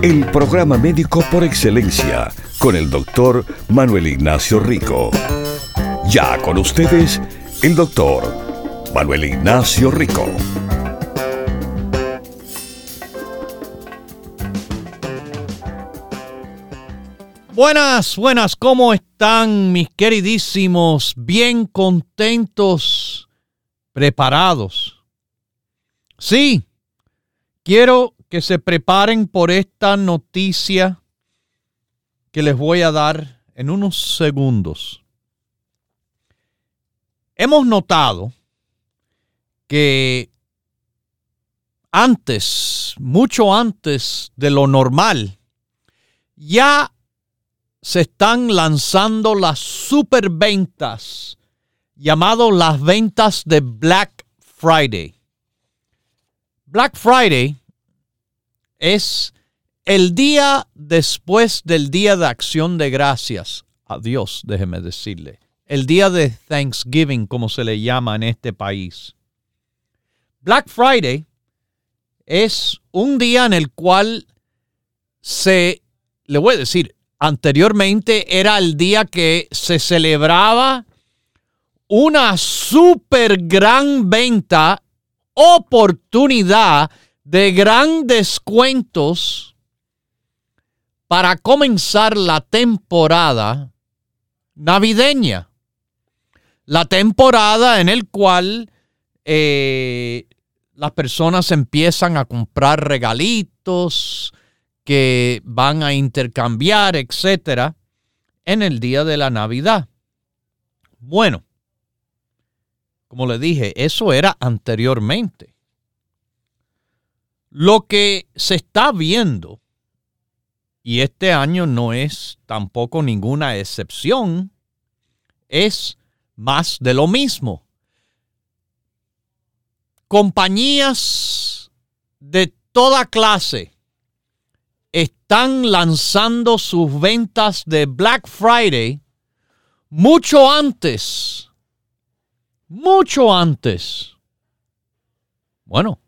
El programa médico por excelencia con el doctor Manuel Ignacio Rico. Ya con ustedes, el doctor Manuel Ignacio Rico. Buenas, buenas, ¿cómo están mis queridísimos? Bien contentos, preparados. Sí, quiero que se preparen por esta noticia que les voy a dar en unos segundos. Hemos notado que antes, mucho antes de lo normal, ya se están lanzando las superventas, llamado las ventas de Black Friday. Black Friday es el día después del día de acción de gracias a Dios, déjeme decirle. El día de Thanksgiving, como se le llama en este país. Black Friday es un día en el cual se, le voy a decir, anteriormente era el día que se celebraba una super gran venta, oportunidad de gran descuentos para comenzar la temporada navideña. La temporada en el cual eh, las personas empiezan a comprar regalitos que van a intercambiar, etcétera, en el día de la Navidad. Bueno, como le dije, eso era anteriormente. Lo que se está viendo y este año no es tampoco ninguna excepción, es más de lo mismo. Compañías de toda clase están lanzando sus ventas de Black Friday mucho antes, mucho antes. Bueno,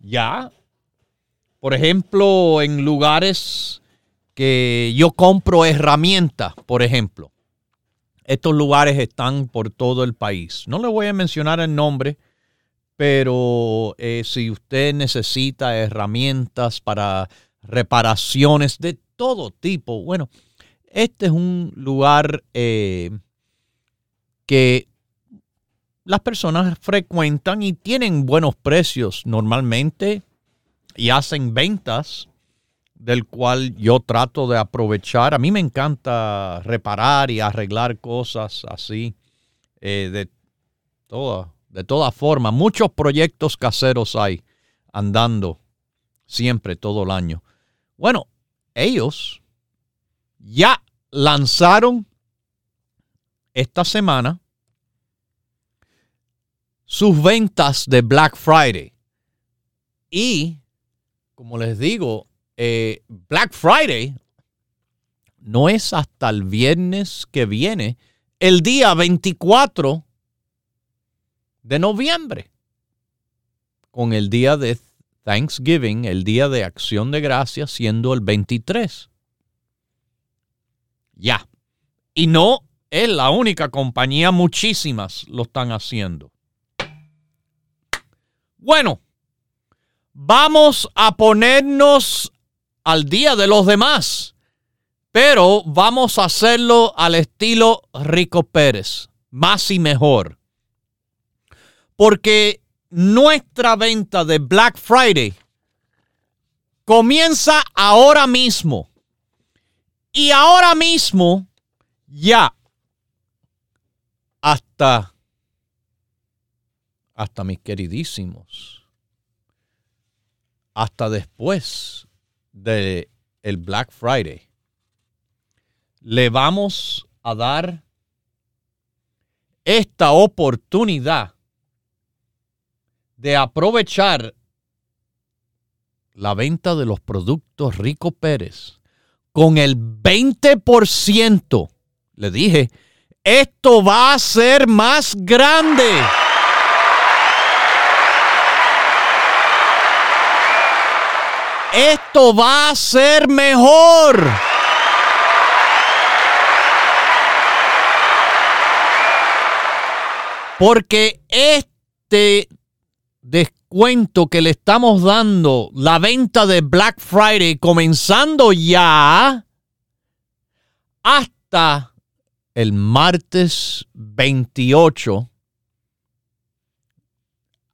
ya, por ejemplo, en lugares que yo compro herramientas, por ejemplo. Estos lugares están por todo el país. No le voy a mencionar el nombre, pero eh, si usted necesita herramientas para reparaciones de todo tipo, bueno, este es un lugar eh, que las personas frecuentan y tienen buenos precios normalmente y hacen ventas del cual yo trato de aprovechar. A mí me encanta reparar y arreglar cosas así, eh, de, toda, de toda forma. Muchos proyectos caseros hay andando siempre, todo el año. Bueno, ellos ya lanzaron esta semana sus ventas de Black Friday. Y, como les digo, eh, Black Friday no es hasta el viernes que viene, el día 24 de noviembre, con el día de Thanksgiving, el día de acción de gracias, siendo el 23. Ya. Y no es la única compañía, muchísimas lo están haciendo. Bueno, vamos a ponernos al día de los demás, pero vamos a hacerlo al estilo Rico Pérez, más y mejor. Porque nuestra venta de Black Friday comienza ahora mismo. Y ahora mismo, ya, hasta, hasta mis queridísimos, hasta después de el Black Friday. le vamos a dar esta oportunidad de aprovechar la venta de los productos Rico Pérez con el 20%. Le dije, esto va a ser más grande. Esto va a ser mejor. Porque este descuento que le estamos dando, la venta de Black Friday comenzando ya hasta el martes 28,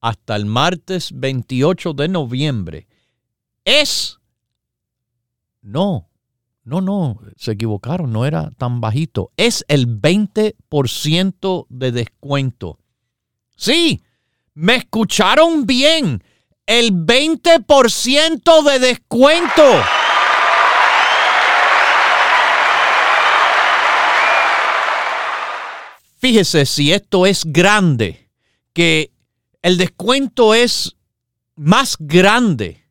hasta el martes 28 de noviembre, es, no, no, no, se equivocaron, no era tan bajito, es el 20% de descuento. Sí, me escucharon bien. El 20% de descuento. Fíjese si esto es grande, que el descuento es más grande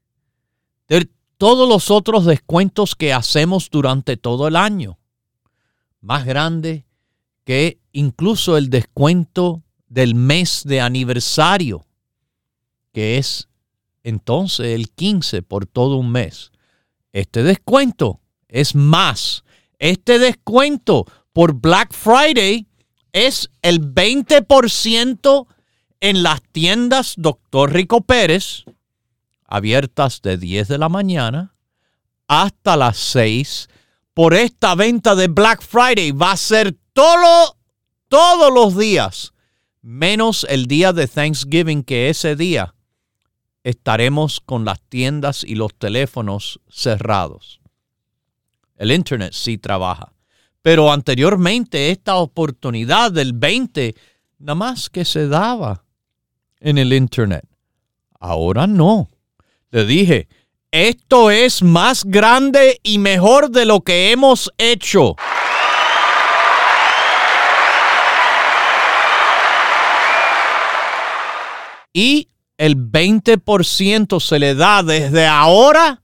de todos los otros descuentos que hacemos durante todo el año. Más grande que incluso el descuento del mes de aniversario, que es entonces el 15 por todo un mes. Este descuento es más. Este descuento por Black Friday es el 20% en las tiendas Doctor Rico Pérez, abiertas de 10 de la mañana hasta las 6. Por esta venta de Black Friday va a ser todo, todos los días menos el día de Thanksgiving, que ese día estaremos con las tiendas y los teléfonos cerrados. El Internet sí trabaja. Pero anteriormente esta oportunidad del 20 nada más que se daba en el Internet. Ahora no. Le dije, esto es más grande y mejor de lo que hemos hecho. y el 20% se le da desde ahora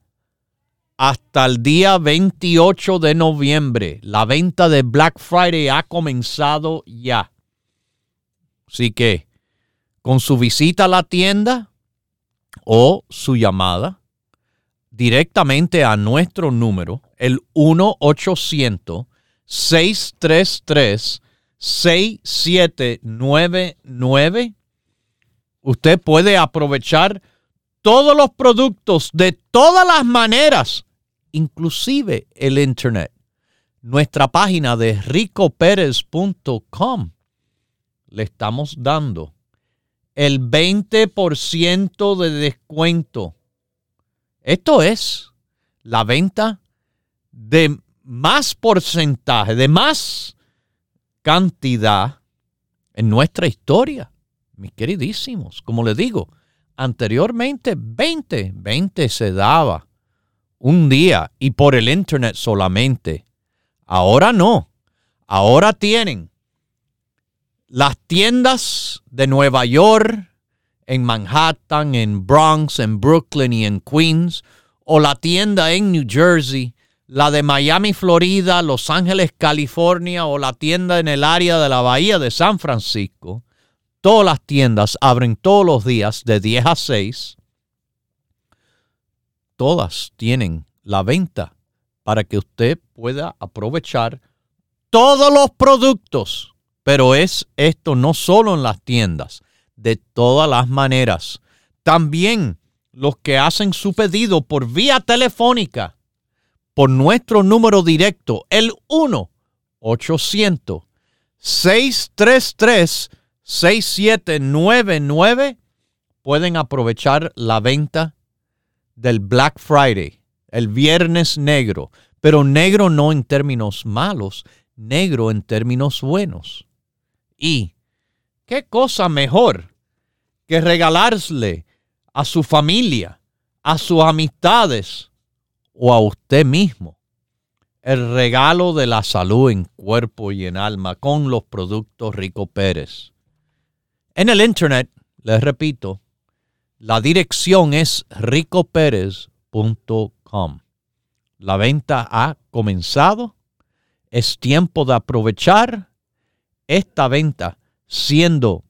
hasta el día 28 de noviembre. La venta de Black Friday ha comenzado ya. Así que con su visita a la tienda o su llamada directamente a nuestro número, el 1-800-633-6799 usted puede aprovechar todos los productos de todas las maneras, inclusive el Internet. Nuestra página de ricoperez.com le estamos dando el 20% de descuento. Esto es la venta de más porcentaje, de más cantidad en nuestra historia mis queridísimos, como les digo, anteriormente 20, 20 se daba un día y por el internet solamente. Ahora no. Ahora tienen las tiendas de Nueva York, en Manhattan, en Bronx, en Brooklyn y en Queens, o la tienda en New Jersey, la de Miami, Florida, Los Ángeles, California, o la tienda en el área de la Bahía de San Francisco. Todas las tiendas abren todos los días de 10 a 6. Todas tienen la venta para que usted pueda aprovechar todos los productos. Pero es esto no solo en las tiendas, de todas las maneras. También los que hacen su pedido por vía telefónica, por nuestro número directo, el 1 800 633 6799 pueden aprovechar la venta del Black Friday, el viernes negro, pero negro no en términos malos, negro en términos buenos. Y qué cosa mejor que regalarle a su familia, a sus amistades o a usted mismo el regalo de la salud en cuerpo y en alma con los productos Rico Pérez. En el internet, les repito, la dirección es ricopérez.com. La venta ha comenzado. Es tiempo de aprovechar esta venta siendo,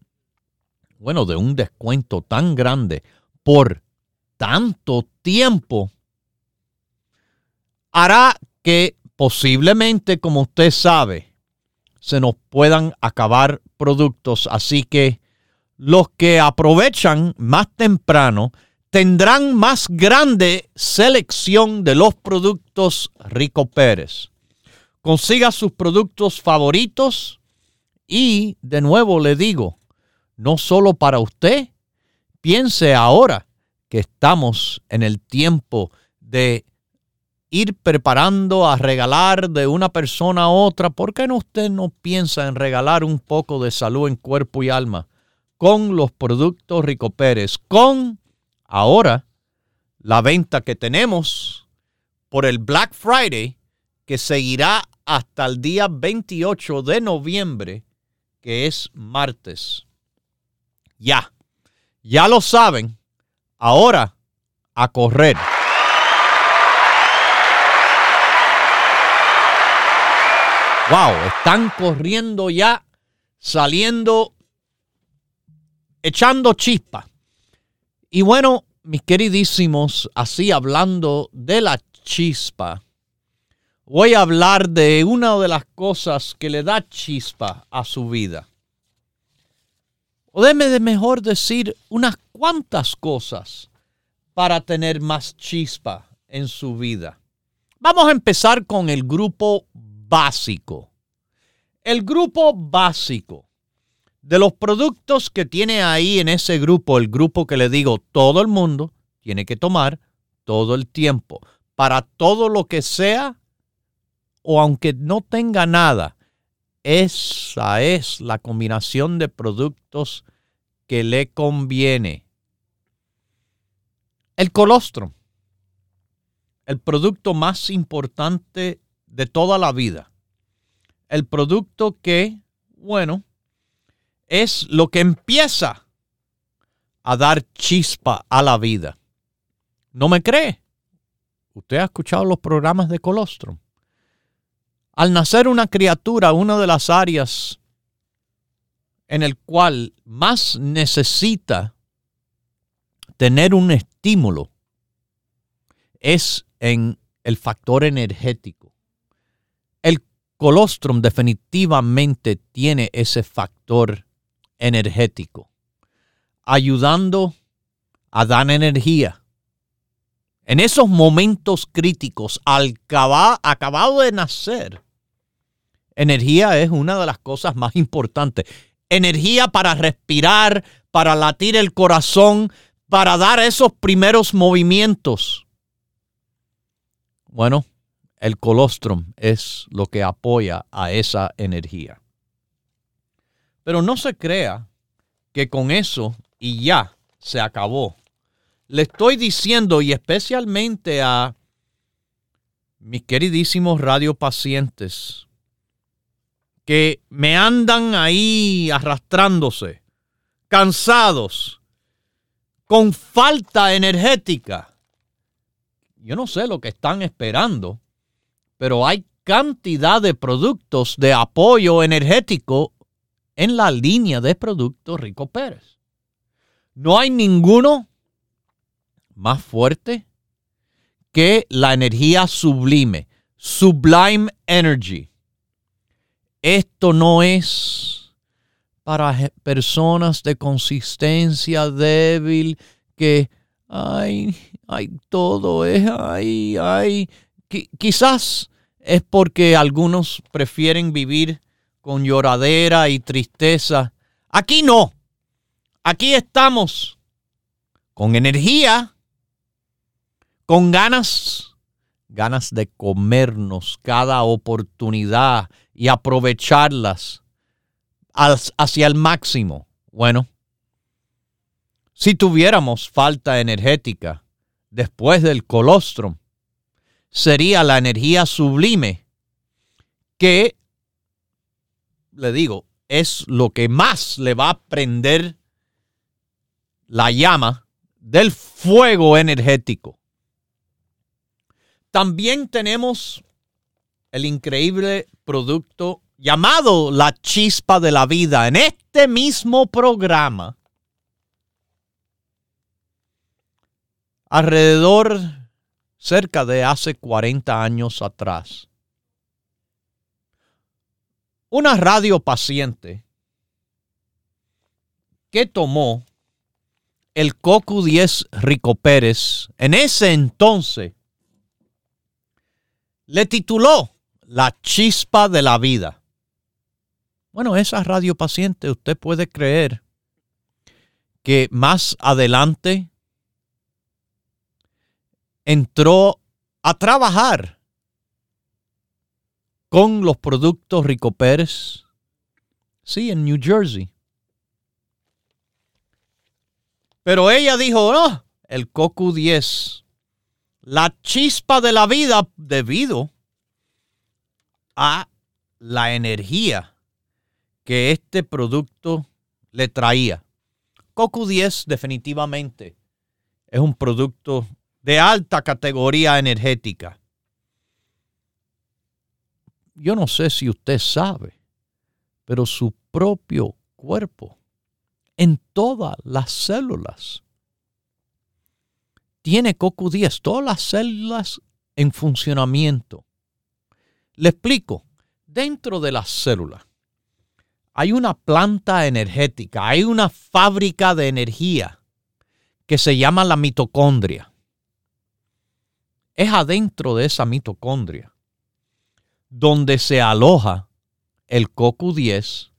bueno, de un descuento tan grande por tanto tiempo, hará que posiblemente, como usted sabe, se nos puedan acabar productos. Así que los que aprovechan más temprano tendrán más grande selección de los productos Rico Pérez. Consiga sus productos favoritos y de nuevo le digo, no solo para usted, piense ahora que estamos en el tiempo de ir preparando a regalar de una persona a otra, ¿por qué no usted no piensa en regalar un poco de salud en cuerpo y alma con los productos Rico Pérez? Con ahora la venta que tenemos por el Black Friday, que seguirá hasta el día 28 de noviembre, que es martes. Ya, ya lo saben, ahora a correr. Wow, están corriendo ya, saliendo, echando chispa. Y bueno, mis queridísimos, así hablando de la chispa, voy a hablar de una de las cosas que le da chispa a su vida. O déme de mejor decir unas cuantas cosas para tener más chispa en su vida. Vamos a empezar con el grupo básico. El grupo básico de los productos que tiene ahí en ese grupo, el grupo que le digo, todo el mundo tiene que tomar todo el tiempo para todo lo que sea o aunque no tenga nada. Esa es la combinación de productos que le conviene. El colostrum, el producto más importante de toda la vida. El producto que, bueno, es lo que empieza a dar chispa a la vida. ¿No me cree? Usted ha escuchado los programas de colostrum. Al nacer una criatura, una de las áreas en el cual más necesita tener un estímulo es en el factor energético colostrum definitivamente tiene ese factor energético, ayudando a dar energía. En esos momentos críticos, al acabado de nacer, energía es una de las cosas más importantes. Energía para respirar, para latir el corazón, para dar esos primeros movimientos. Bueno, el colostrum es lo que apoya a esa energía. Pero no se crea que con eso y ya se acabó. Le estoy diciendo y especialmente a mis queridísimos radiopacientes que me andan ahí arrastrándose, cansados, con falta energética. Yo no sé lo que están esperando pero hay cantidad de productos de apoyo energético en la línea de productos Rico Pérez. No hay ninguno más fuerte que la energía sublime, Sublime Energy. Esto no es para personas de consistencia débil que, ay, ay, todo es, ay, ay. quizás es porque algunos prefieren vivir con lloradera y tristeza. Aquí no. Aquí estamos con energía, con ganas, ganas de comernos cada oportunidad y aprovecharlas hacia el máximo. Bueno, si tuviéramos falta energética después del colostrum, sería la energía sublime que, le digo, es lo que más le va a prender la llama del fuego energético. También tenemos el increíble producto llamado la chispa de la vida. En este mismo programa, alrededor cerca de hace 40 años atrás, una radio paciente que tomó el COCU 10 Rico Pérez, en ese entonces, le tituló La chispa de la vida. Bueno, esa radio paciente, usted puede creer que más adelante entró a trabajar con los productos Rico Pérez, sí, en New Jersey. Pero ella dijo, no, el COCU 10, la chispa de la vida debido a la energía que este producto le traía. COCU 10 definitivamente es un producto de alta categoría energética. Yo no sé si usted sabe, pero su propio cuerpo, en todas las células, tiene CoQ10, todas las células en funcionamiento. Le explico, dentro de las células hay una planta energética, hay una fábrica de energía que se llama la mitocondria es adentro de esa mitocondria donde se aloja el CoQ10,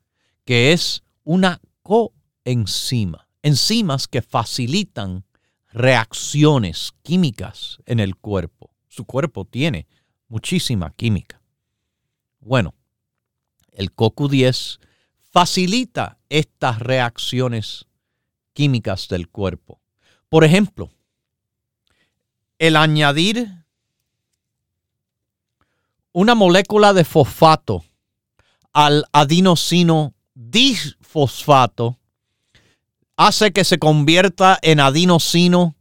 que es una coenzima, enzimas que facilitan reacciones químicas en el cuerpo. Su cuerpo tiene muchísima química. Bueno, el CoQ10 facilita estas reacciones químicas del cuerpo. Por ejemplo, el añadir una molécula de fosfato al adenosino disfosfato hace que se convierta en adenosino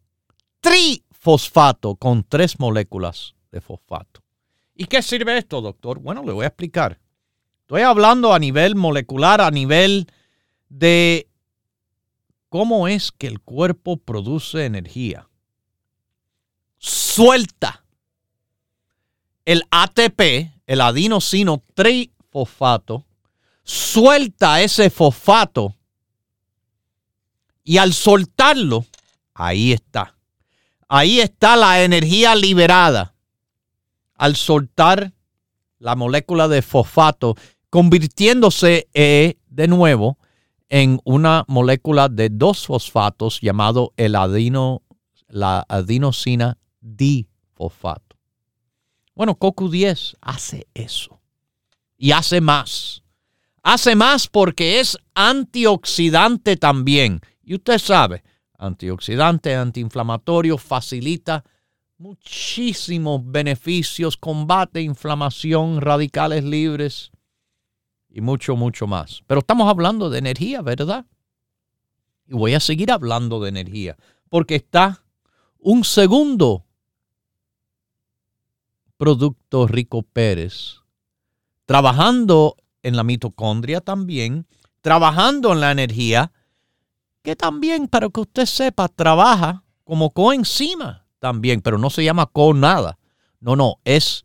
trifosfato con tres moléculas de fosfato. ¿Y qué sirve esto, doctor? Bueno, le voy a explicar. Estoy hablando a nivel molecular, a nivel de cómo es que el cuerpo produce energía suelta el ATP, el adenosino trifosfato, suelta ese fosfato y al soltarlo, ahí está. Ahí está la energía liberada. Al soltar la molécula de fosfato, convirtiéndose eh, de nuevo en una molécula de dos fosfatos llamado el adino, la adenosina difosfato. Bueno, CoQ10 hace eso. Y hace más. Hace más porque es antioxidante también. Y usted sabe, antioxidante, antiinflamatorio, facilita muchísimos beneficios, combate inflamación, radicales libres y mucho, mucho más. Pero estamos hablando de energía, ¿verdad? Y voy a seguir hablando de energía porque está un segundo Producto Rico Pérez, trabajando en la mitocondria también, trabajando en la energía, que también, para que usted sepa, trabaja como coenzima también, pero no se llama co nada. No, no, es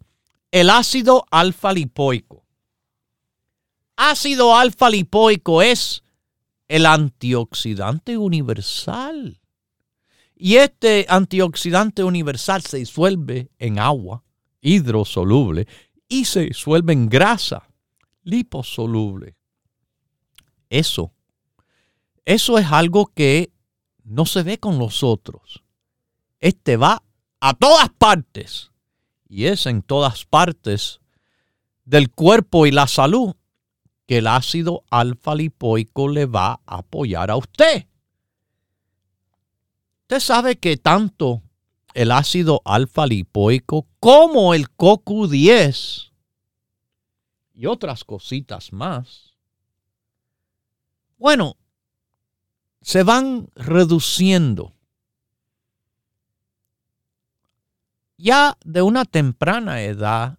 el ácido alfa lipoico. Ácido alfa lipoico es el antioxidante universal. Y este antioxidante universal se disuelve en agua hidrosoluble y se disuelve en grasa liposoluble. Eso, eso es algo que no se ve con los otros. Este va a todas partes y es en todas partes del cuerpo y la salud que el ácido alfa lipoico le va a apoyar a usted. Usted sabe que tanto el ácido alfa lipoico como el CoQ10 y otras cositas más, bueno, se van reduciendo. Ya de una temprana edad,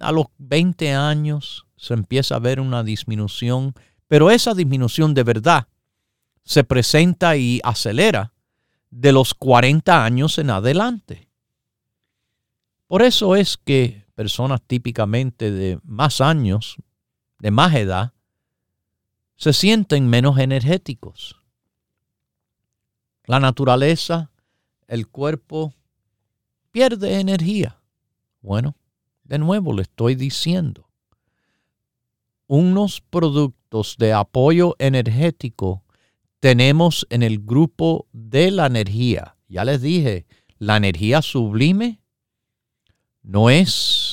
a los 20 años, se empieza a ver una disminución, pero esa disminución de verdad se presenta y acelera de los 40 años en adelante. Por eso es que personas típicamente de más años, de más edad, se sienten menos energéticos. La naturaleza, el cuerpo, pierde energía. Bueno, de nuevo le estoy diciendo, unos productos de apoyo energético tenemos en el grupo de la energía. Ya les dije, la energía sublime no es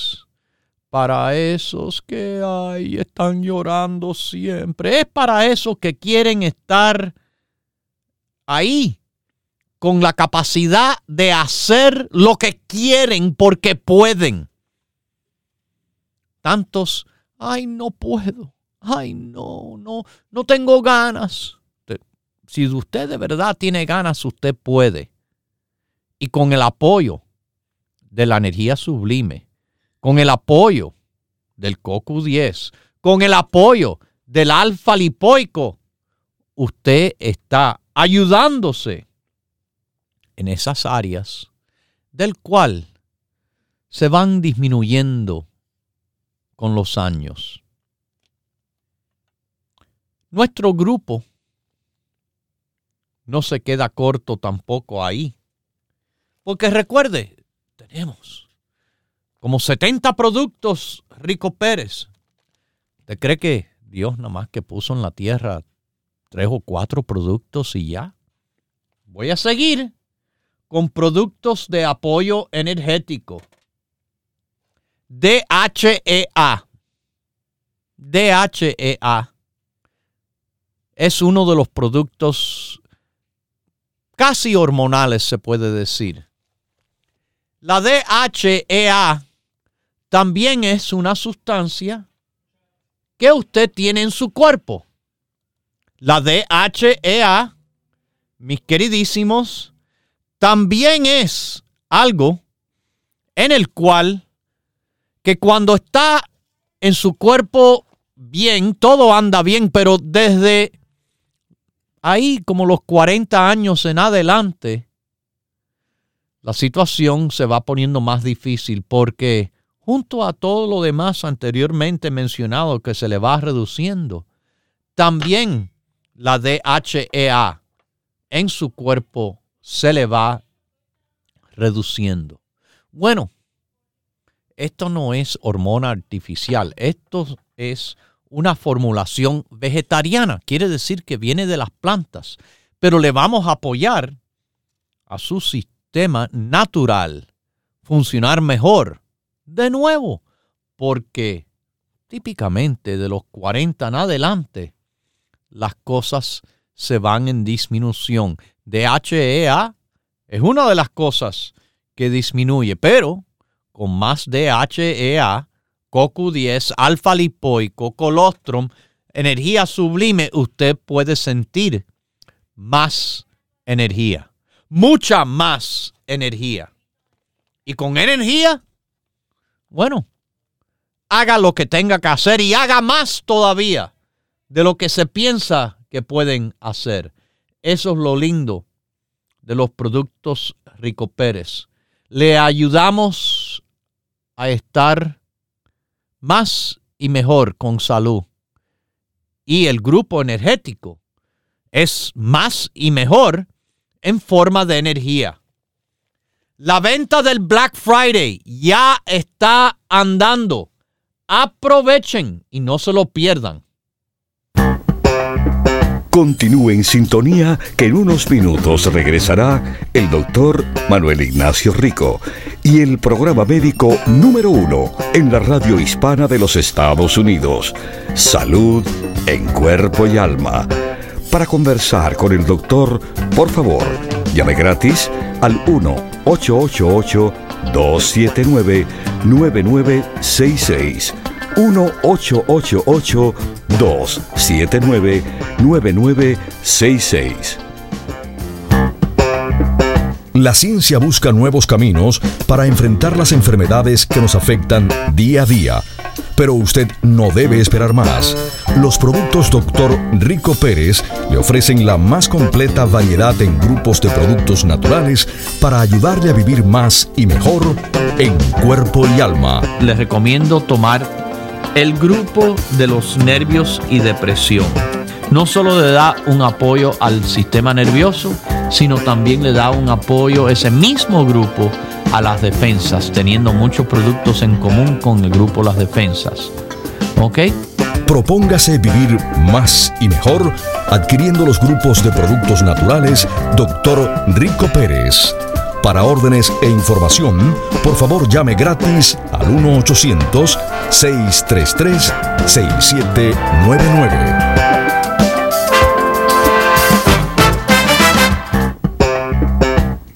para esos que ay, están llorando siempre. Es para esos que quieren estar ahí con la capacidad de hacer lo que quieren porque pueden. Tantos, ay, no puedo. Ay, no, no, no tengo ganas. Si usted de verdad tiene ganas, usted puede. Y con el apoyo de la energía sublime, con el apoyo del CoQ10, con el apoyo del alfa lipoico, usted está ayudándose en esas áreas del cual se van disminuyendo con los años. Nuestro grupo no se queda corto tampoco ahí. Porque recuerde, tenemos como 70 productos Rico Pérez. ¿Usted cree que Dios nada más que puso en la tierra tres o cuatro productos y ya? Voy a seguir con productos de apoyo energético. DHEA. DHEA es uno de los productos casi hormonales, se puede decir. La DHEA también es una sustancia que usted tiene en su cuerpo. La DHEA, mis queridísimos, también es algo en el cual que cuando está en su cuerpo bien, todo anda bien, pero desde ahí como los 40 años en adelante, la situación se va poniendo más difícil porque junto a todo lo demás anteriormente mencionado que se le va reduciendo, también la DHEA en su cuerpo se le va reduciendo. Bueno, esto no es hormona artificial, esto es una formulación vegetariana, quiere decir que viene de las plantas, pero le vamos a apoyar a su sistema natural funcionar mejor. De nuevo, porque típicamente de los 40 en adelante, las cosas se van en disminución. DHEA es una de las cosas que disminuye, pero con más DHEA CoQ10, alfa lipoico, colostrum, energía sublime, usted puede sentir más energía, mucha más energía. Y con energía, bueno, haga lo que tenga que hacer y haga más todavía de lo que se piensa que pueden hacer. Eso es lo lindo de los productos Rico Pérez. Le ayudamos a estar más y mejor con salud. Y el grupo energético es más y mejor en forma de energía. La venta del Black Friday ya está andando. Aprovechen y no se lo pierdan. Continúe en sintonía que en unos minutos regresará el doctor Manuel Ignacio Rico y el programa médico número uno en la radio hispana de los Estados Unidos, Salud en Cuerpo y Alma. Para conversar con el doctor, por favor, llame gratis al 1-888-279-9966 1-888-279-9966. La ciencia busca nuevos caminos para enfrentar las enfermedades que nos afectan día a día. Pero usted no debe esperar más. Los productos Dr. Rico Pérez le ofrecen la más completa variedad en grupos de productos naturales para ayudarle a vivir más y mejor en cuerpo y alma. Les recomiendo tomar el grupo de los nervios y depresión. No solo le da un apoyo al sistema nervioso, sino también le da un apoyo ese mismo grupo a las defensas, teniendo muchos productos en común con el grupo Las Defensas. ¿Ok? Propóngase vivir más y mejor adquiriendo los grupos de productos naturales Dr. Rico Pérez. Para órdenes e información, por favor llame gratis al 1-800-633-6799.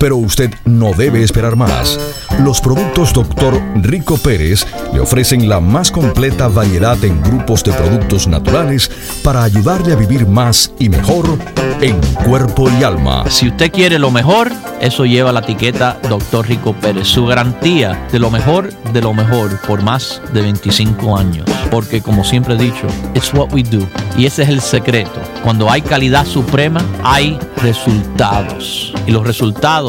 Pero usted no debe esperar más. Los productos Dr. Rico Pérez le ofrecen la más completa variedad en grupos de productos naturales para ayudarle a vivir más y mejor en cuerpo y alma. Si usted quiere lo mejor, eso lleva la etiqueta Dr. Rico Pérez, su garantía de lo mejor de lo mejor por más de 25 años. Porque como siempre he dicho, it's what we do. Y ese es el secreto. Cuando hay calidad suprema, hay resultados. Y los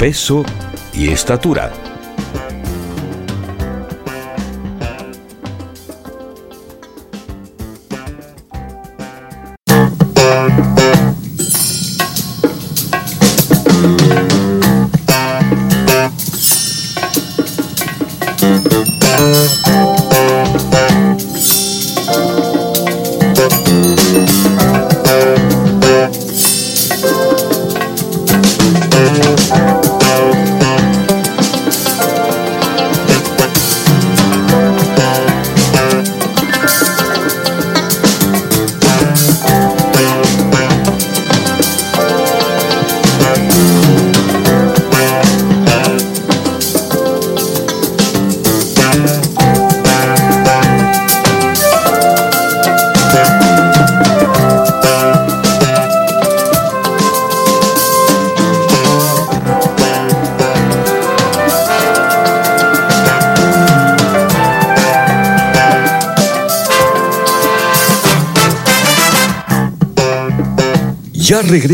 peso y estatura.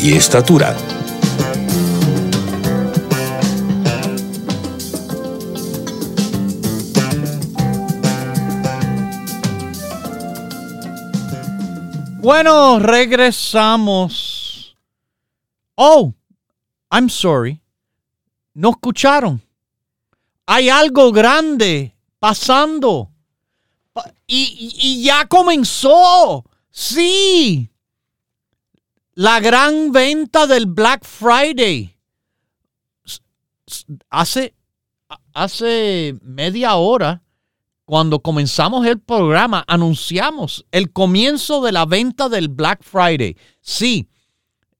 y estatura. Bueno, regresamos. Oh, I'm sorry. No escucharon. Hay algo grande pasando. Y, y, ya comenzó. Sí. La gran venta del Black Friday. Hace, hace media hora cuando comenzamos el programa, anunciamos el comienzo de la venta del Black Friday. Sí,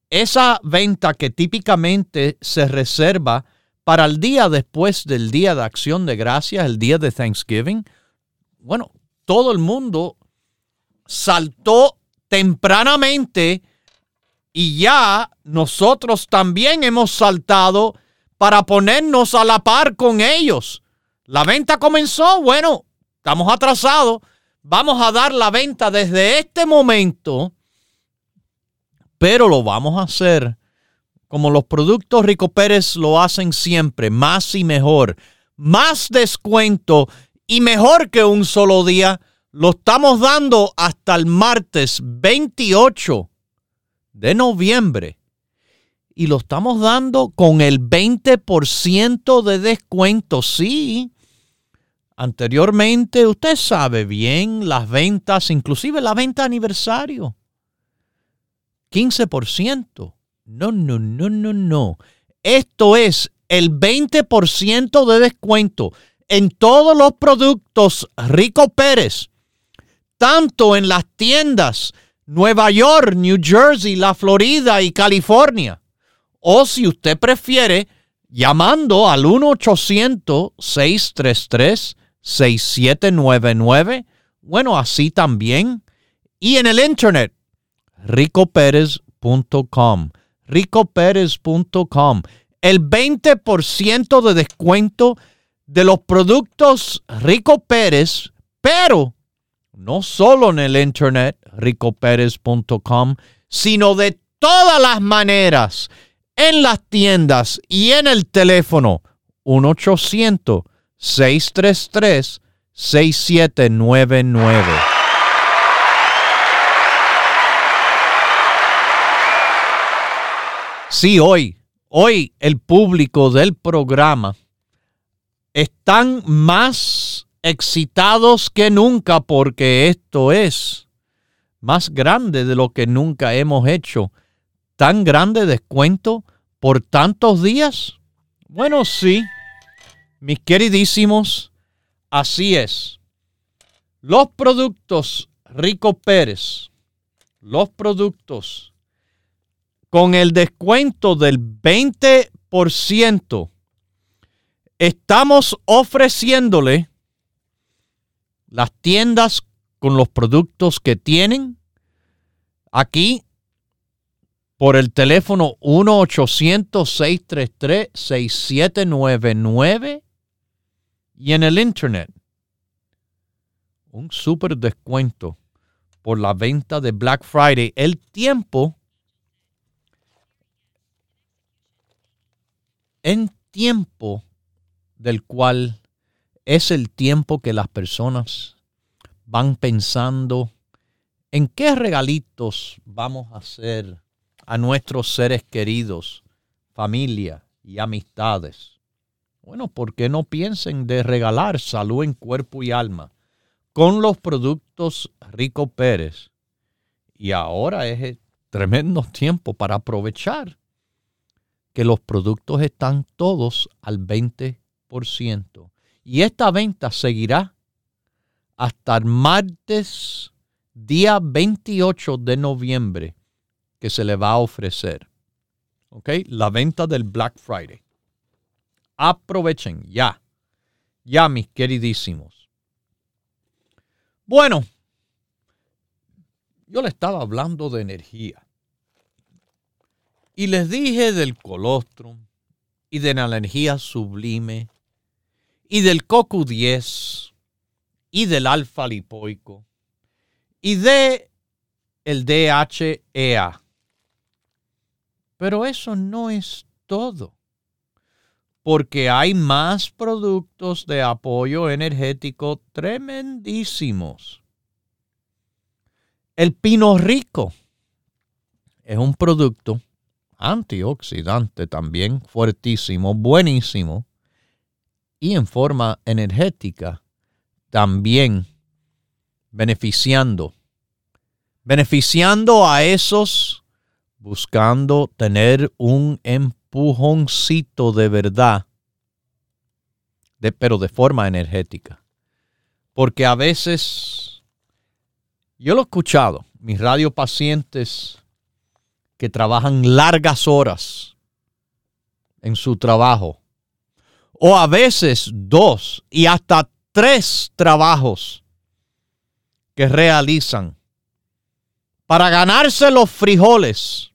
esa venta que típicamente se reserva para el día después del Día de Acción de Gracias, el día de Thanksgiving. Bueno, todo el mundo saltó tempranamente y ya nosotros también hemos saltado para ponernos a la par con ellos. La venta comenzó, bueno, estamos atrasados, vamos a dar la venta desde este momento, pero lo vamos a hacer como los productos Rico Pérez lo hacen siempre, más y mejor, más descuento y mejor que un solo día, lo estamos dando hasta el martes 28 de noviembre. Y lo estamos dando con el 20% de descuento, sí. Anteriormente, usted sabe bien las ventas, inclusive la venta aniversario. 15%. No, no, no, no, no. Esto es el 20% de descuento en todos los productos Rico Pérez, tanto en las tiendas Nueva York, New Jersey, la Florida y California. O si usted prefiere, llamando al 1-800-633 6799. Bueno, así también. Y en el internet, ricoperez.com. ricoperez.com. El 20% de descuento de los productos Rico Pérez, pero no solo en el internet, ricoperez.com, sino de todas las maneras, en las tiendas y en el teléfono 1 800 633-6799. Sí, hoy, hoy el público del programa están más excitados que nunca porque esto es más grande de lo que nunca hemos hecho. ¿Tan grande descuento por tantos días? Bueno, sí. Mis queridísimos, así es. Los productos Rico Pérez, los productos con el descuento del 20%, estamos ofreciéndole las tiendas con los productos que tienen aquí por el teléfono 1-800-633-6799 y en el Internet, un súper descuento por la venta de Black Friday. El tiempo, en tiempo del cual es el tiempo que las personas van pensando en qué regalitos vamos a hacer a nuestros seres queridos, familia y amistades. Bueno, ¿por qué no piensen de regalar salud en cuerpo y alma con los productos Rico Pérez? Y ahora es tremendo tiempo para aprovechar que los productos están todos al 20%. Y esta venta seguirá hasta el martes, día 28 de noviembre, que se le va a ofrecer. ¿Ok? La venta del Black Friday. Aprovechen ya, ya mis queridísimos. Bueno, yo le estaba hablando de energía. Y les dije del colostrum y de la energía sublime y del CoQ10 y del alfa lipoico y de el DHEA. Pero eso no es todo, porque hay más productos de apoyo energético tremendísimos. El pino rico es un producto antioxidante también fuertísimo, buenísimo, y en forma energética también beneficiando, beneficiando a esos buscando tener un empujoncito de verdad, de, pero de forma energética. Porque a veces, yo lo he escuchado, mis radiopacientes que trabajan largas horas en su trabajo, o a veces dos y hasta tres trabajos que realizan para ganarse los frijoles.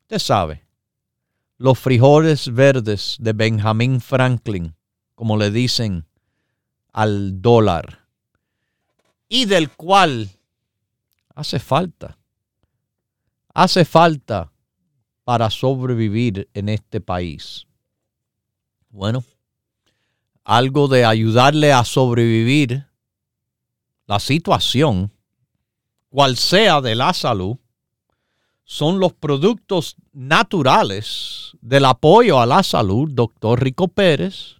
Usted sabe, los frijoles verdes de Benjamin Franklin, como le dicen al dólar, y del cual hace falta hace falta para sobrevivir en este país? Bueno, algo de ayudarle a sobrevivir la situación, cual sea de la salud, son los productos naturales del apoyo a la salud, doctor Rico Pérez,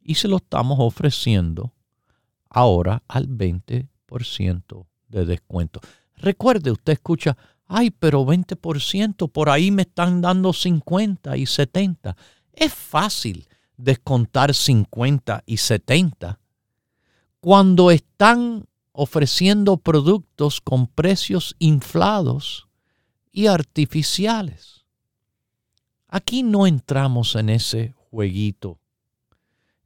y se lo estamos ofreciendo ahora al 20% de descuento. Recuerde, usted escucha, Ay, pero 20%, por ahí me están dando 50 y 70. Es fácil descontar 50 y 70 cuando están ofreciendo productos con precios inflados y artificiales. Aquí no entramos en ese jueguito,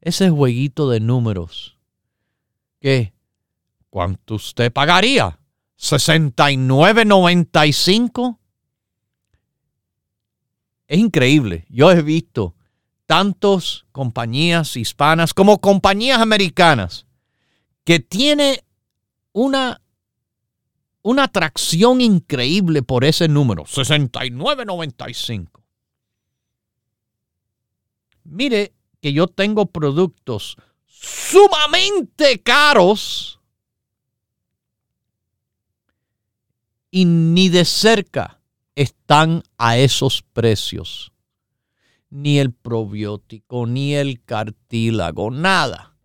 ese jueguito de números. ¿Qué? ¿Cuánto usted pagaría? 69.95. Es increíble. Yo he visto tantas compañías hispanas como compañías americanas que tiene una, una atracción increíble por ese número, 69.95. Mire que yo tengo productos sumamente caros y ni de cerca están a esos precios. Ni el probiótico, ni el cartílago, nada.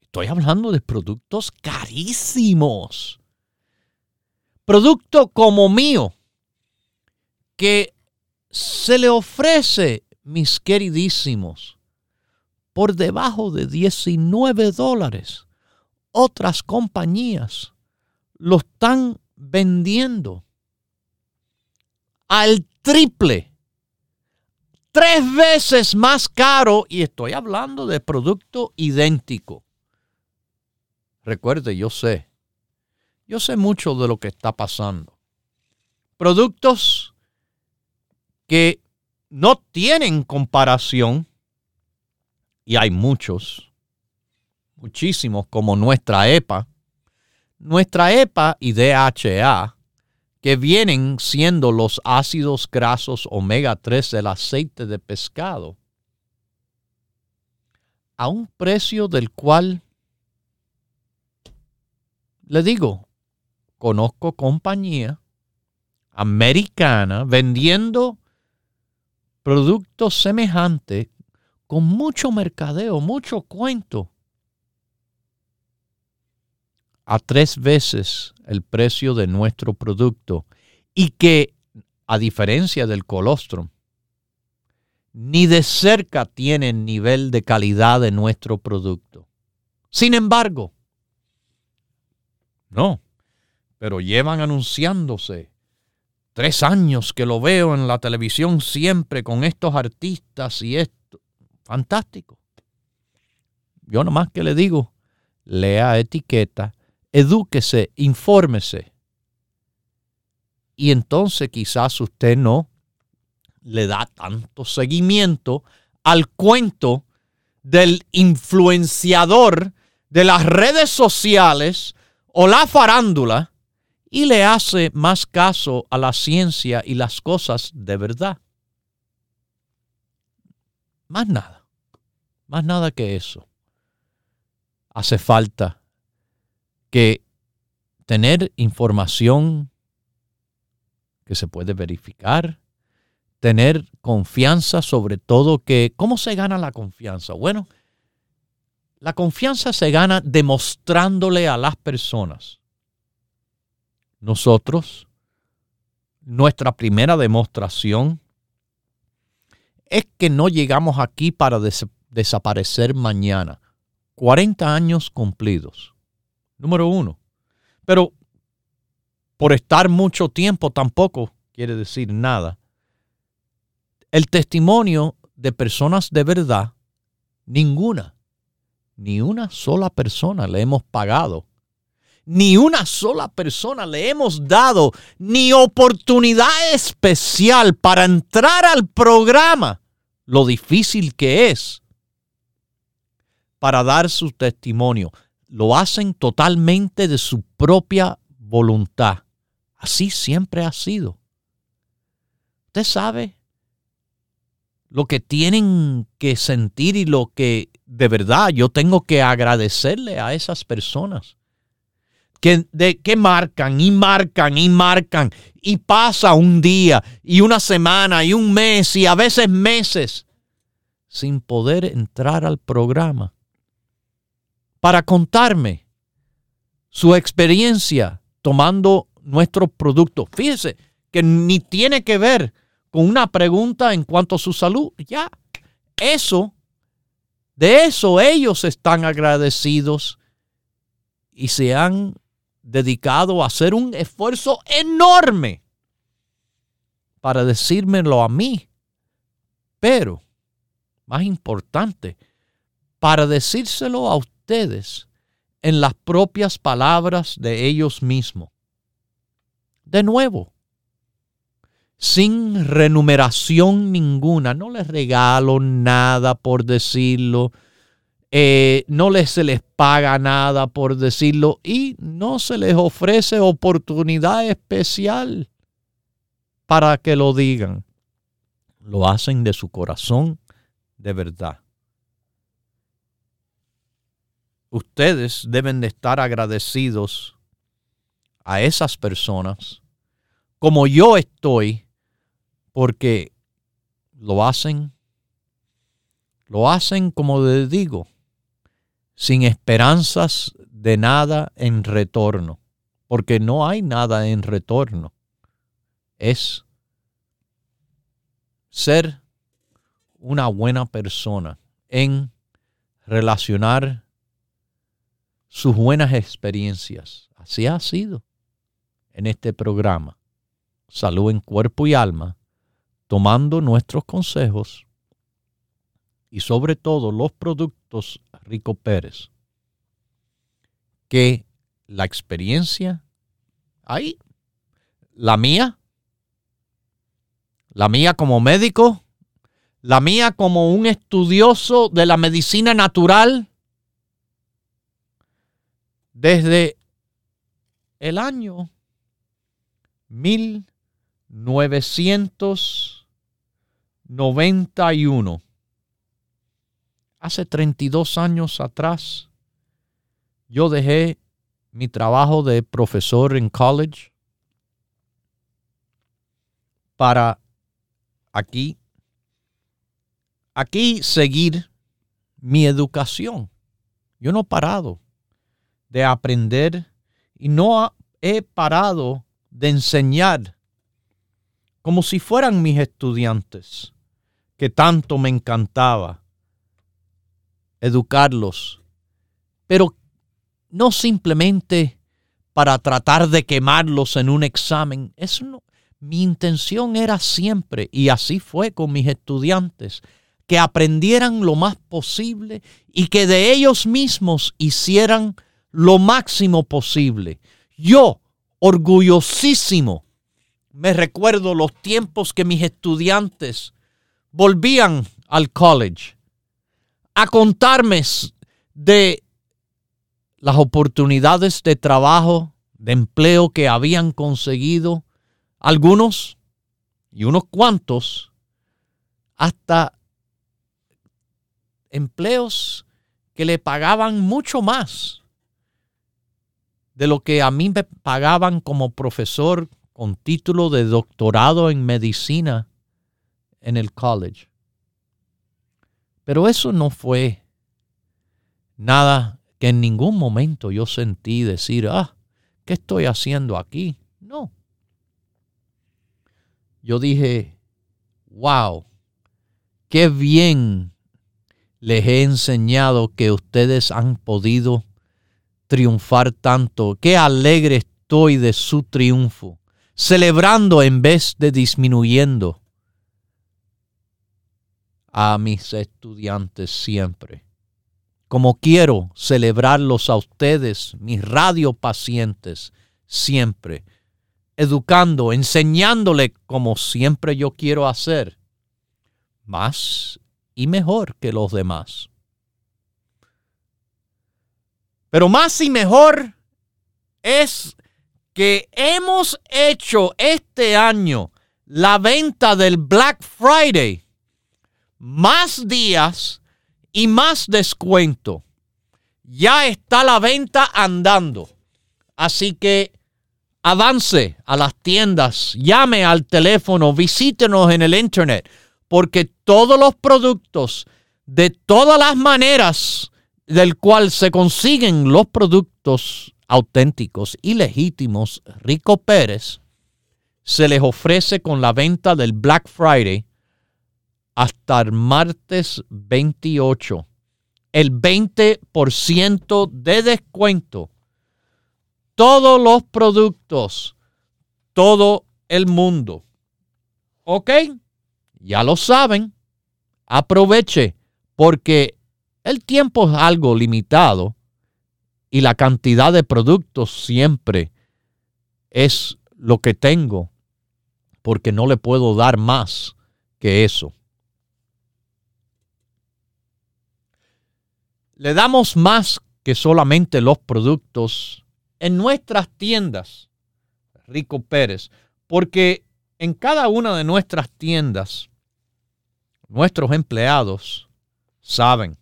Estoy hablando de productos carísimos. Producto como mío, que se le ofrece, mis queridísimos, por debajo de 19 dólares. Otras compañías lo están vendiendo al triple, tres veces más caro y estoy hablando de producto idéntico. Recuerde, yo sé, yo sé mucho de lo que está pasando. Productos que no tienen comparación, y hay muchos, muchísimos como nuestra EPA, nuestra EPA y DHA, que vienen siendo los ácidos grasos omega 3 del aceite de pescado, a un precio del cual, le digo, conozco compañía americana vendiendo productos semejantes con mucho mercadeo, mucho cuento a tres veces el precio de nuestro producto y que, a diferencia del colostrum, ni de cerca tiene el nivel de calidad de nuestro producto. Sin embargo, no, pero llevan anunciándose tres años que lo veo en la televisión siempre con estos artistas y esto. Fantástico. Yo nomás que le digo, lea etiqueta, edúquese, infórmese. Y entonces quizás usted no le da tanto seguimiento al cuento del influenciador de las redes sociales o la farándula y le hace más caso a la ciencia y las cosas de verdad. Más nada, más nada que eso. Hace falta que tener información que se puede verificar, tener confianza sobre todo que, ¿cómo se gana la confianza? Bueno, la confianza se gana demostrándole a las personas. Nosotros, nuestra primera demostración es que no llegamos aquí para desaparecer mañana. 40 años cumplidos. Número uno. Pero por estar mucho tiempo tampoco quiere decir nada el testimonio de personas de verdad, ninguna, ni una sola persona le hemos pagado, ni una sola persona le hemos dado ni oportunidad especial para entrar al programa, lo difícil que es para dar su testimonio. Lo hacen totalmente de su propia voluntad. Así siempre ha sido. Usted sabe lo que tienen que sentir y lo que de verdad yo tengo que agradecerle a esas personas que, de, que marcan y marcan y marcan y pasa un día y una semana y un mes y a veces meses sin poder entrar al programa para contarme su experiencia tomando nuestro producto. Fíjese que ni tiene que ver con una pregunta en cuanto a su salud. Ya, eso, de eso ellos están agradecidos y se han dedicado a hacer un esfuerzo enorme para decírmelo a mí. Pero, más importante, para decírselo a ustedes en las propias palabras de ellos mismos. De nuevo, sin renumeración ninguna. No les regalo nada por decirlo. Eh, no se les paga nada por decirlo y no se les ofrece oportunidad especial para que lo digan. Lo hacen de su corazón, de verdad. Ustedes deben de estar agradecidos a esas personas como yo estoy porque lo hacen, lo hacen como les digo, sin esperanzas de nada en retorno, porque no hay nada en retorno. Es ser una buena persona en relacionar sus buenas experiencias. Así ha sido en este programa. Salud en cuerpo y alma tomando nuestros consejos y sobre todo los productos Rico Pérez, que la experiencia ahí, la mía, la mía como médico, la mía como un estudioso de la medicina natural, desde el año 1900 91. Hace 32 años atrás, yo dejé mi trabajo de profesor en college para aquí, aquí seguir mi educación. Yo no he parado de aprender y no he parado de enseñar como si fueran mis estudiantes que tanto me encantaba educarlos, pero no simplemente para tratar de quemarlos en un examen. Eso no, mi intención era siempre, y así fue con mis estudiantes, que aprendieran lo más posible y que de ellos mismos hicieran lo máximo posible. Yo, orgullosísimo, me recuerdo los tiempos que mis estudiantes volvían al college a contarme de las oportunidades de trabajo, de empleo que habían conseguido, algunos y unos cuantos, hasta empleos que le pagaban mucho más de lo que a mí me pagaban como profesor con título de doctorado en medicina en el college. Pero eso no fue nada que en ningún momento yo sentí decir, ah, ¿qué estoy haciendo aquí? No. Yo dije, wow, qué bien les he enseñado que ustedes han podido triunfar tanto. Qué alegre estoy de su triunfo, celebrando en vez de disminuyendo a mis estudiantes siempre. Como quiero celebrarlos a ustedes, mis radiopacientes, siempre. Educando, enseñándole como siempre yo quiero hacer. Más y mejor que los demás. Pero más y mejor es que hemos hecho este año la venta del Black Friday más días y más descuento. Ya está la venta andando. Así que avance a las tiendas, llame al teléfono, visítenos en el internet, porque todos los productos de todas las maneras del cual se consiguen los productos auténticos y legítimos Rico Pérez, se les ofrece con la venta del Black Friday hasta el martes 28. El 20% de descuento. Todos los productos. Todo el mundo. ¿Ok? Ya lo saben. Aproveche porque el tiempo es algo limitado y la cantidad de productos siempre es lo que tengo porque no le puedo dar más que eso. Le damos más que solamente los productos en nuestras tiendas, Rico Pérez, porque en cada una de nuestras tiendas, nuestros empleados saben.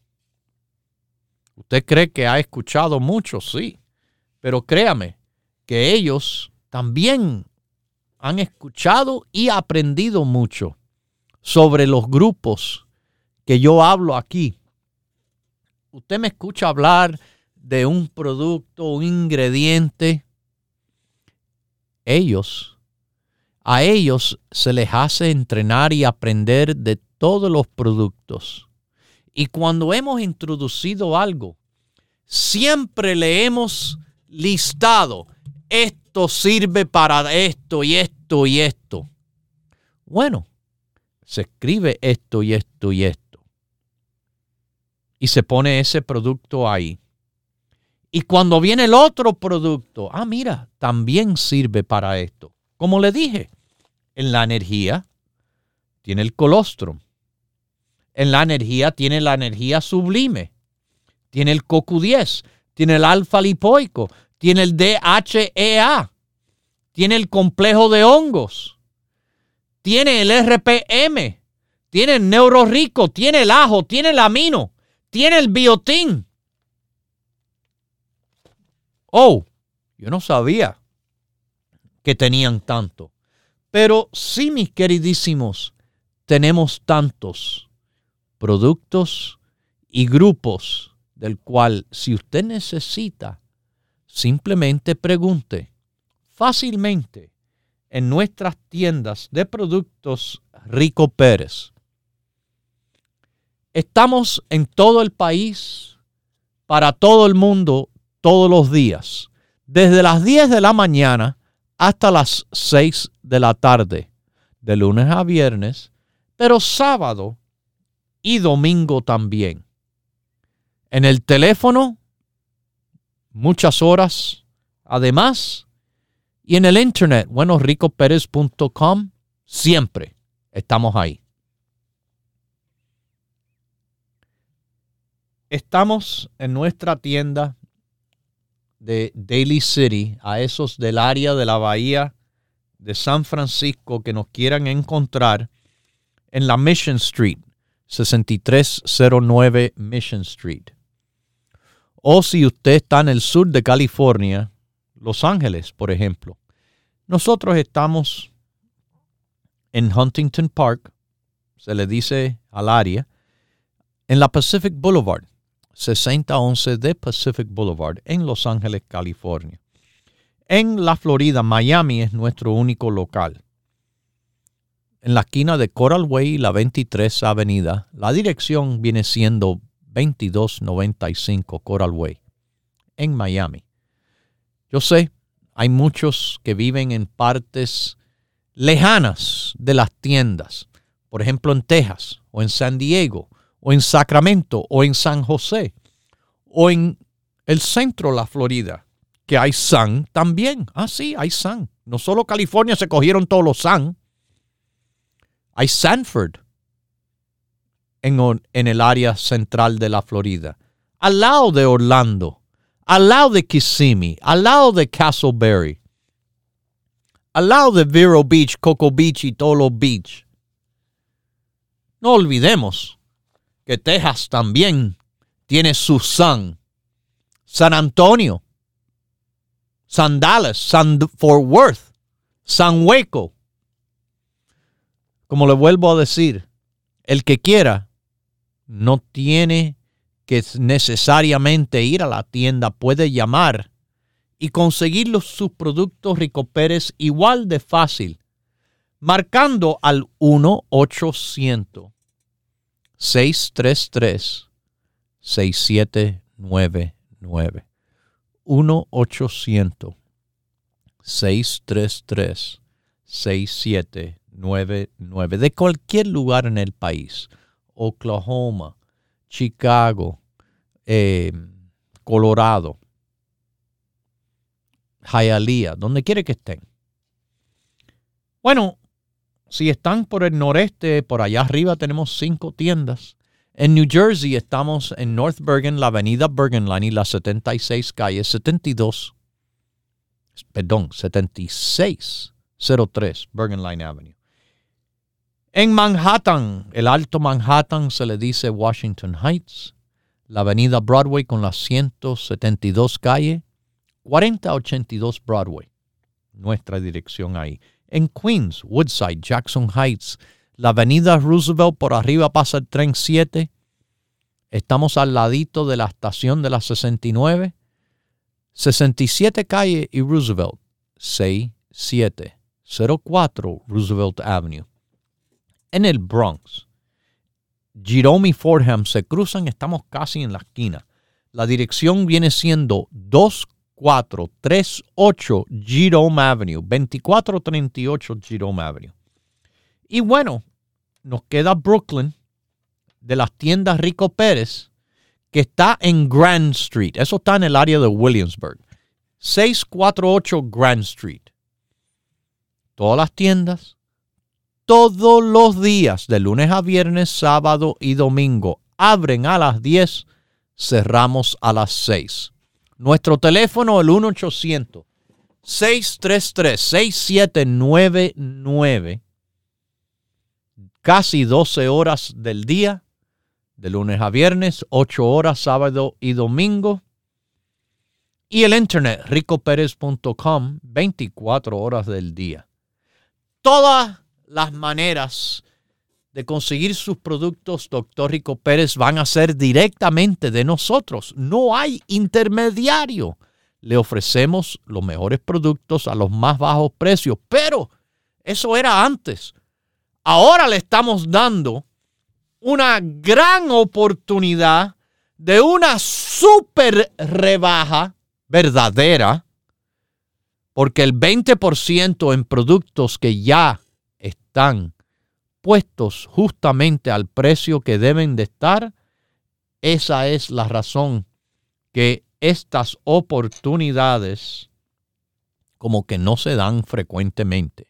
Usted cree que ha escuchado mucho, sí, pero créame que ellos también han escuchado y aprendido mucho sobre los grupos que yo hablo aquí. Usted me escucha hablar de un producto, un ingrediente, ellos, a ellos se les hace entrenar y aprender de todos los productos. Y cuando hemos introducido algo, siempre le hemos listado, esto sirve para esto y esto y esto. Bueno, se escribe esto y esto y esto y se pone ese producto ahí. Y cuando viene el otro producto, ah, mira, también sirve para esto. Como le dije, en la energía tiene el colostrum. En la energía tiene la energía sublime. Tiene el CoQ10, tiene el alfa lipoico, tiene el DHEA, tiene el complejo de hongos, tiene el RPM, tiene el neurorico, tiene el ajo, tiene el amino, tiene el biotín. Oh, yo no sabía que tenían tanto. Pero sí, mis queridísimos, tenemos tantos productos y grupos del cual si usted necesita, simplemente pregunte fácilmente en nuestras tiendas de productos Rico Pérez. Estamos en todo el país, para todo el mundo, todos los días, desde las 10 de la mañana hasta las 6 de la tarde, de lunes a viernes, pero sábado y domingo también. En el teléfono, muchas horas. Además, y en el internet, buenosricopérez.com, siempre estamos ahí. Estamos en nuestra tienda de Daily City, a esos del área de la bahía de San Francisco que nos quieran encontrar en la Mission Street, 6309 Mission Street. O si usted está en el sur de California, Los Ángeles, por ejemplo. Nosotros estamos en Huntington Park, se le dice al área, en la Pacific Boulevard, 6011 de Pacific Boulevard, en Los Ángeles, California. En la Florida, Miami es nuestro único local. En la esquina de Coral Way la 23 Avenida, la dirección viene siendo 2295 Coral Way, en Miami. Yo sé, hay muchos que viven en partes lejanas de las tiendas, por ejemplo en Texas o en San Diego o en Sacramento o en San José o en el centro de la Florida que hay San también. Ah, sí, hay San. No solo California se cogieron todos los San. Hay Sanford en, el área central de la Florida. Al lado de Orlando. Al lado de Kissimmee. Al lado de Castleberry. Al lado de Vero Beach, Coco Beach y Tolo Beach. No olvidemos que Texas también tiene su San. San Antonio San Dallas, San Fort Worth, San Hueco. Como le vuelvo a decir, el que quiera no tiene que necesariamente ir a la tienda, puede llamar y conseguir los, sus productos Rico Pérez igual de fácil, marcando al 1-800-633-6799. 1-800-633-6799 de cualquier lugar en el país. Oklahoma, Chicago, eh, Colorado, Hialeah, donde quiere que estén. Bueno, si están por el noreste, por allá arriba tenemos cinco tiendas en New Jersey estamos en North Bergen, la avenida Bergen Line y la 76 calle 72, perdón, 7603 Bergen Line Avenue. En Manhattan, el Alto Manhattan se le dice Washington Heights, la avenida Broadway con la 172 calle 4082 Broadway, nuestra dirección ahí. En Queens, Woodside, Jackson Heights, la avenida Roosevelt, por arriba pasa el tren 7. Estamos al ladito de la estación de la 69. 67 calle y Roosevelt. 6704 Roosevelt Avenue. En el Bronx. Jerome y Fordham se cruzan, estamos casi en la esquina. La dirección viene siendo 2438 Jerome Avenue, 2438 Jerome Avenue. Y bueno, nos queda Brooklyn de las tiendas Rico Pérez, que está en Grand Street. Eso está en el área de Williamsburg. 648 Grand Street. Todas las tiendas, todos los días, de lunes a viernes, sábado y domingo, abren a las 10, cerramos a las 6. Nuestro teléfono, el 1-800-633-6799 casi 12 horas del día, de lunes a viernes, 8 horas sábado y domingo. Y el internet, ricoperez.com, 24 horas del día. Todas las maneras de conseguir sus productos, doctor Rico Pérez, van a ser directamente de nosotros. No hay intermediario. Le ofrecemos los mejores productos a los más bajos precios, pero eso era antes. Ahora le estamos dando una gran oportunidad de una super rebaja verdadera, porque el 20% en productos que ya están puestos justamente al precio que deben de estar, esa es la razón que estas oportunidades como que no se dan frecuentemente.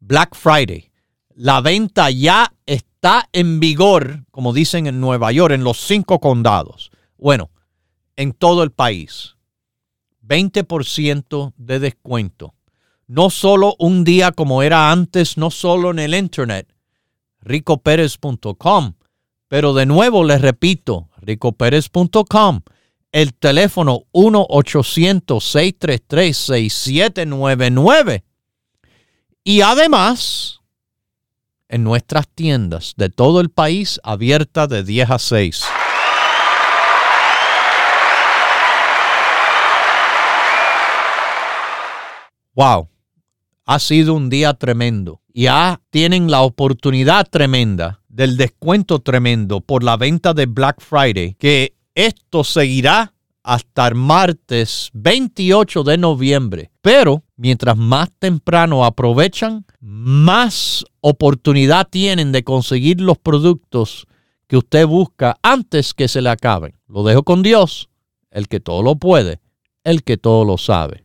Black Friday, la venta ya está en vigor, como dicen en Nueva York, en los cinco condados. Bueno, en todo el país. 20% de descuento. No solo un día como era antes, no solo en el Internet, ricoperez.com, pero de nuevo les repito, ricoperez.com, el teléfono 1-800-633-6799. Y además, en nuestras tiendas de todo el país abiertas de 10 a 6. Wow, ha sido un día tremendo. Ya tienen la oportunidad tremenda del descuento tremendo por la venta de Black Friday, que esto seguirá hasta el martes 28 de noviembre. Pero mientras más temprano aprovechan, más oportunidad tienen de conseguir los productos que usted busca antes que se le acaben. Lo dejo con Dios, el que todo lo puede, el que todo lo sabe.